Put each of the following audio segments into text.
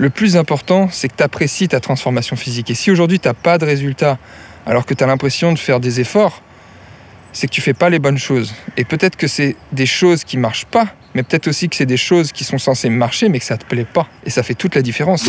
Le plus important, c'est que tu apprécies ta transformation physique. Et si aujourd'hui tu n'as pas de résultat, alors que tu as l'impression de faire des efforts, c'est que tu fais pas les bonnes choses. Et peut-être que c'est des choses qui marchent pas, mais peut-être aussi que c'est des choses qui sont censées marcher, mais que ça te plaît pas. Et ça fait toute la différence.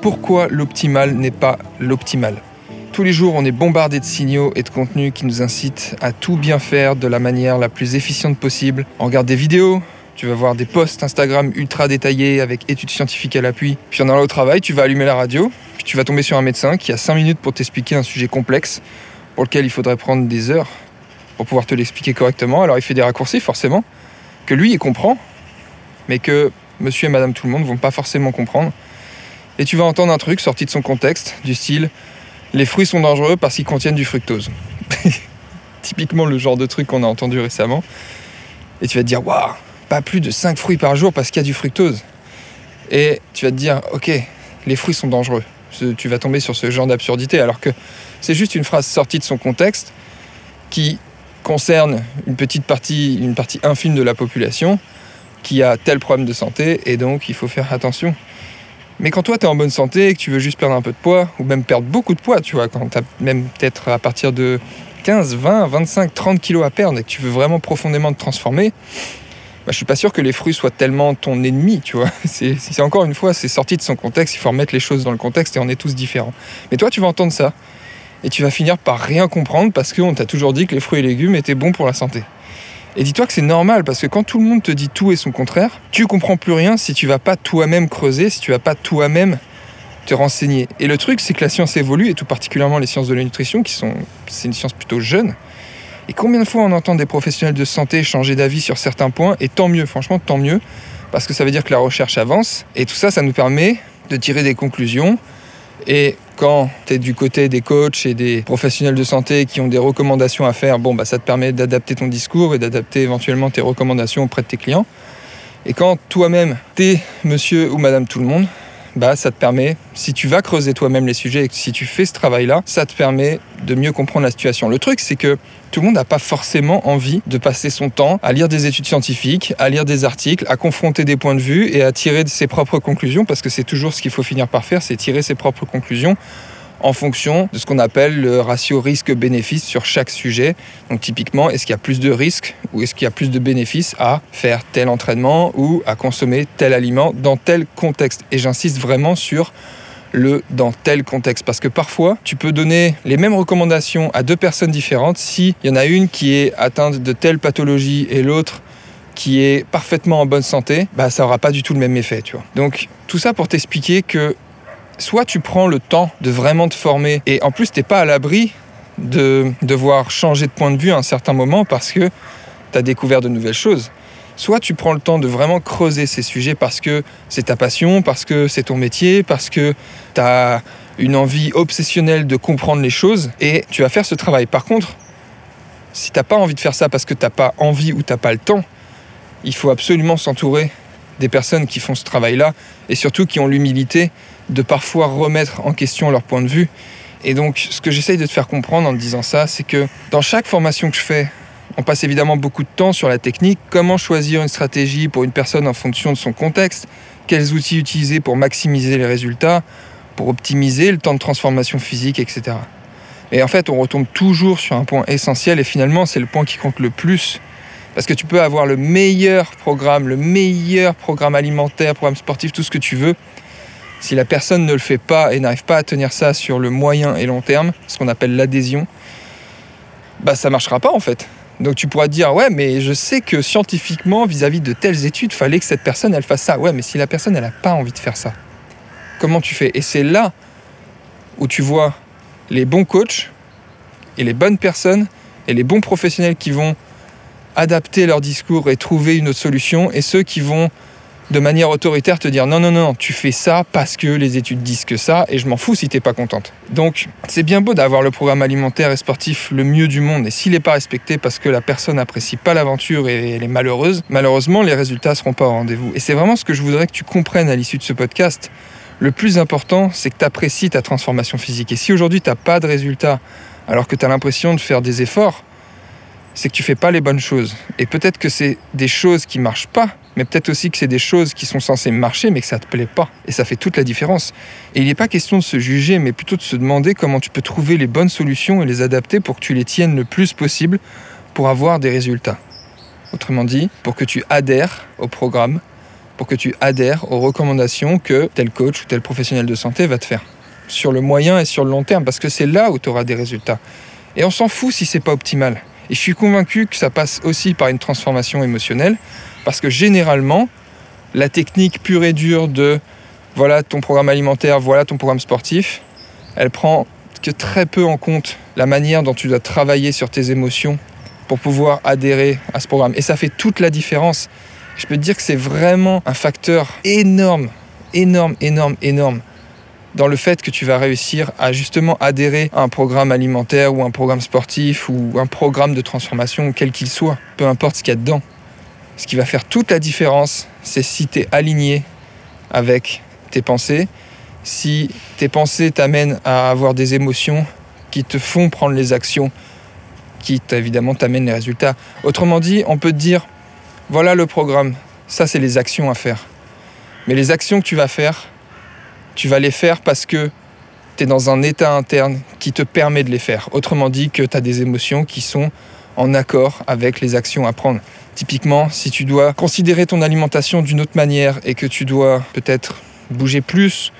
Pourquoi l'optimal n'est pas l'optimal? Tous les jours, on est bombardé de signaux et de contenus qui nous incitent à tout bien faire de la manière la plus efficiente possible. On regarde des vidéos, tu vas voir des posts Instagram ultra détaillés avec études scientifiques à l'appui. Puis en allant au travail, tu vas allumer la radio, puis tu vas tomber sur un médecin qui a 5 minutes pour t'expliquer un sujet complexe pour lequel il faudrait prendre des heures pour pouvoir te l'expliquer correctement. Alors il fait des raccourcis forcément, que lui il comprend, mais que monsieur et madame tout le monde vont pas forcément comprendre. Et tu vas entendre un truc sorti de son contexte, du style les fruits sont dangereux parce qu'ils contiennent du fructose. Typiquement le genre de truc qu'on a entendu récemment. Et tu vas te dire, waouh, pas plus de 5 fruits par jour parce qu'il y a du fructose. Et tu vas te dire, ok, les fruits sont dangereux. Tu vas tomber sur ce genre d'absurdité alors que c'est juste une phrase sortie de son contexte qui concerne une petite partie, une partie infime de la population qui a tel problème de santé et donc il faut faire attention. Mais quand toi tu es en bonne santé et que tu veux juste perdre un peu de poids ou même perdre beaucoup de poids, tu vois, quand tu as même peut-être à partir de 15, 20, 25, 30 kilos à perdre et que tu veux vraiment profondément te transformer, bah, je suis pas sûr que les fruits soient tellement ton ennemi, tu vois. C'est encore une fois, c'est sorti de son contexte, il faut remettre les choses dans le contexte et on est tous différents. Mais toi, tu vas entendre ça et tu vas finir par rien comprendre parce qu'on t'a toujours dit que les fruits et légumes étaient bons pour la santé. Et dis-toi que c'est normal parce que quand tout le monde te dit tout et son contraire, tu comprends plus rien si tu vas pas toi-même creuser, si tu vas pas toi-même te renseigner. Et le truc, c'est que la science évolue et tout particulièrement les sciences de la nutrition, qui sont, c'est une science plutôt jeune. Et combien de fois on entend des professionnels de santé changer d'avis sur certains points Et tant mieux, franchement, tant mieux, parce que ça veut dire que la recherche avance. Et tout ça, ça nous permet de tirer des conclusions. Et quand tu es du côté des coachs et des professionnels de santé qui ont des recommandations à faire, bon, bah, ça te permet d'adapter ton discours et d'adapter éventuellement tes recommandations auprès de tes clients. Et quand toi-même, t'es monsieur ou madame tout le monde, bah, ça te permet, si tu vas creuser toi-même les sujets et que si tu fais ce travail-là, ça te permet de mieux comprendre la situation. Le truc, c'est que tout le monde n'a pas forcément envie de passer son temps à lire des études scientifiques, à lire des articles, à confronter des points de vue et à tirer ses propres conclusions, parce que c'est toujours ce qu'il faut finir par faire, c'est tirer ses propres conclusions en fonction de ce qu'on appelle le ratio risque-bénéfice sur chaque sujet. Donc typiquement, est-ce qu'il y a plus de risques ou est-ce qu'il y a plus de bénéfices à faire tel entraînement ou à consommer tel aliment dans tel contexte? Et j'insiste vraiment sur le dans tel contexte. Parce que parfois, tu peux donner les mêmes recommandations à deux personnes différentes. S'il y en a une qui est atteinte de telle pathologie et l'autre qui est parfaitement en bonne santé, bah, ça n'aura pas du tout le même effet. Tu vois. Donc tout ça pour t'expliquer que soit tu prends le temps de vraiment te former et en plus tu n'es pas à l'abri de devoir changer de point de vue à un certain moment parce que tu as découvert de nouvelles choses. Soit tu prends le temps de vraiment creuser ces sujets parce que c'est ta passion, parce que c'est ton métier, parce que tu as une envie obsessionnelle de comprendre les choses et tu vas faire ce travail. Par contre, si tu n'as pas envie de faire ça parce que tu n'as pas envie ou tu n'as pas le temps, il faut absolument s'entourer des personnes qui font ce travail-là et surtout qui ont l'humilité de parfois remettre en question leur point de vue. Et donc, ce que j'essaye de te faire comprendre en te disant ça, c'est que dans chaque formation que je fais, on passe évidemment beaucoup de temps sur la technique, comment choisir une stratégie pour une personne en fonction de son contexte, quels outils utiliser pour maximiser les résultats, pour optimiser le temps de transformation physique, etc. Et en fait, on retombe toujours sur un point essentiel et finalement, c'est le point qui compte le plus. Parce que tu peux avoir le meilleur programme, le meilleur programme alimentaire, programme sportif, tout ce que tu veux. Si la personne ne le fait pas et n'arrive pas à tenir ça sur le moyen et long terme, ce qu'on appelle l'adhésion, bah ça marchera pas en fait. Donc tu pourras dire ouais mais je sais que scientifiquement vis-à-vis de telles études, fallait que cette personne elle fasse ça. Ouais mais si la personne elle n'a pas envie de faire ça, comment tu fais? Et c'est là où tu vois les bons coachs et les bonnes personnes et les bons professionnels qui vont adapter leur discours et trouver une autre solution et ceux qui vont de manière autoritaire te dire non, non, non, tu fais ça parce que les études disent que ça et je m'en fous si t'es pas contente. Donc, c'est bien beau d'avoir le programme alimentaire et sportif le mieux du monde et s'il n'est pas respecté parce que la personne n'apprécie pas l'aventure et elle est malheureuse, malheureusement, les résultats seront pas au rendez-vous. Et c'est vraiment ce que je voudrais que tu comprennes à l'issue de ce podcast. Le plus important, c'est que tu apprécies ta transformation physique. Et si aujourd'hui tu n'as pas de résultats, alors que tu as l'impression de faire des efforts, c'est que tu fais pas les bonnes choses. Et peut-être que c'est des choses qui marchent pas, mais peut-être aussi que c'est des choses qui sont censées marcher, mais que ça te plaît pas. Et ça fait toute la différence. Et il n'est pas question de se juger, mais plutôt de se demander comment tu peux trouver les bonnes solutions et les adapter pour que tu les tiennes le plus possible pour avoir des résultats. Autrement dit, pour que tu adhères au programme, pour que tu adhères aux recommandations que tel coach ou tel professionnel de santé va te faire. Sur le moyen et sur le long terme, parce que c'est là où tu auras des résultats. Et on s'en fout si c'est pas optimal. Et je suis convaincu que ça passe aussi par une transformation émotionnelle, parce que généralement, la technique pure et dure de voilà ton programme alimentaire, voilà ton programme sportif, elle prend que très peu en compte la manière dont tu dois travailler sur tes émotions pour pouvoir adhérer à ce programme. Et ça fait toute la différence. Je peux te dire que c'est vraiment un facteur énorme, énorme, énorme, énorme dans le fait que tu vas réussir à justement adhérer à un programme alimentaire ou un programme sportif ou un programme de transformation, quel qu'il soit, peu importe ce qu'il y a dedans. Ce qui va faire toute la différence, c'est si tu es aligné avec tes pensées, si tes pensées t'amènent à avoir des émotions qui te font prendre les actions qui évidemment t'amènent les résultats. Autrement dit, on peut te dire, voilà le programme, ça c'est les actions à faire. Mais les actions que tu vas faire, tu vas les faire parce que tu es dans un état interne qui te permet de les faire. Autrement dit, que tu as des émotions qui sont en accord avec les actions à prendre. Typiquement, si tu dois considérer ton alimentation d'une autre manière et que tu dois peut-être bouger plus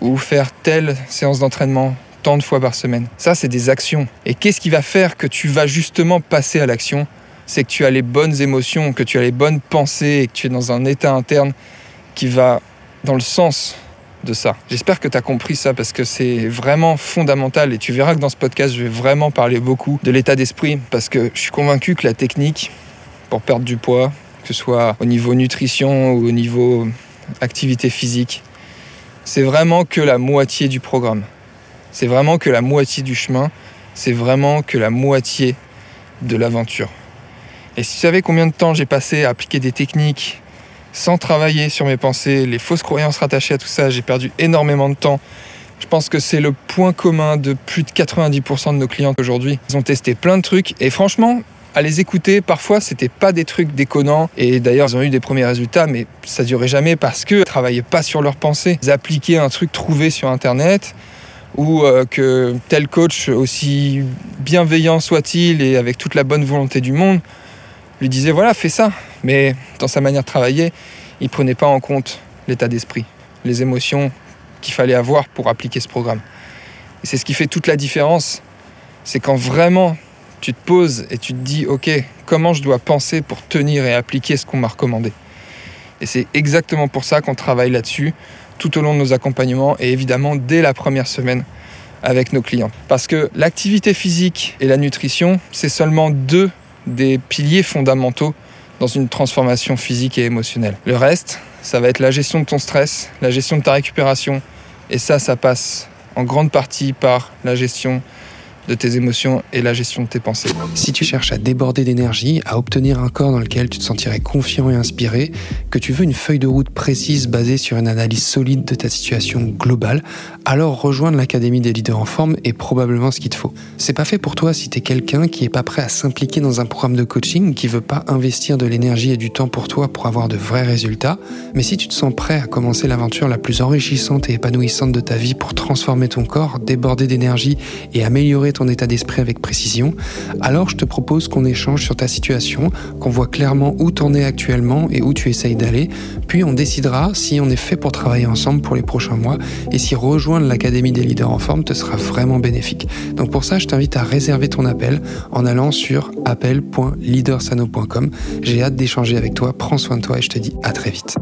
ou faire telle séance d'entraînement tant de fois par semaine, ça c'est des actions. Et qu'est-ce qui va faire que tu vas justement passer à l'action? C'est que tu as les bonnes émotions, que tu as les bonnes pensées et que tu es dans un état interne qui va dans le sens de ça. J'espère que tu as compris ça parce que c'est vraiment fondamental et tu verras que dans ce podcast, je vais vraiment parler beaucoup de l'état d'esprit parce que je suis convaincu que la technique pour perdre du poids, que ce soit au niveau nutrition ou au niveau activité physique, c'est vraiment que la moitié du programme. C'est vraiment que la moitié du chemin. C'est vraiment que la moitié de l'aventure. Et si tu savais combien de temps j'ai passé à appliquer des techniques sans travailler sur mes pensées, les fausses croyances rattachées à tout ça. J'ai perdu énormément de temps. Je pense que c'est le point commun de plus de 90% de nos clients aujourd'hui. Ils ont testé plein de trucs et franchement, à les écouter, parfois c'était pas des trucs déconnants et d'ailleurs ils ont eu des premiers résultats mais ça durait jamais parce que travaillaient pas sur leurs pensées. Ils appliquaient un truc trouvé sur internet ou euh, que tel coach aussi bienveillant soit-il et avec toute la bonne volonté du monde lui disait voilà, fais ça. Mais dans sa manière de travailler, il prenait pas en compte l'état d'esprit, les émotions qu'il fallait avoir pour appliquer ce programme. Et c'est ce qui fait toute la différence. C'est quand vraiment tu te poses et tu te dis ok, comment je dois penser pour tenir et appliquer ce qu'on m'a recommandé. Et c'est exactement pour ça qu'on travaille là-dessus tout au long de nos accompagnements et évidemment dès la première semaine avec nos clients. Parce que l'activité physique et la nutrition, c'est seulement deux des piliers fondamentaux dans une transformation physique et émotionnelle. Le reste, ça va être la gestion de ton stress, la gestion de ta récupération, et ça, ça passe en grande partie par la gestion de tes émotions et la gestion de tes pensées. Si tu cherches à déborder d'énergie, à obtenir un corps dans lequel tu te sentirais confiant et inspiré, que tu veux une feuille de route précise basée sur une analyse solide de ta situation globale, alors rejoindre l'Académie des leaders en forme est probablement ce qu'il te faut. C'est pas fait pour toi si tu es quelqu'un qui est pas prêt à s'impliquer dans un programme de coaching, qui veut pas investir de l'énergie et du temps pour toi pour avoir de vrais résultats, mais si tu te sens prêt à commencer l'aventure la plus enrichissante et épanouissante de ta vie pour transformer ton corps, déborder d'énergie et améliorer ton état d'esprit avec précision, alors je te propose qu'on échange sur ta situation, qu'on voit clairement où t'en es actuellement et où tu essayes d'aller, puis on décidera si on est fait pour travailler ensemble pour les prochains mois et si rejoindre l'Académie des leaders en forme te sera vraiment bénéfique. Donc pour ça, je t'invite à réserver ton appel en allant sur appel.leadersano.com. J'ai hâte d'échanger avec toi, prends soin de toi et je te dis à très vite.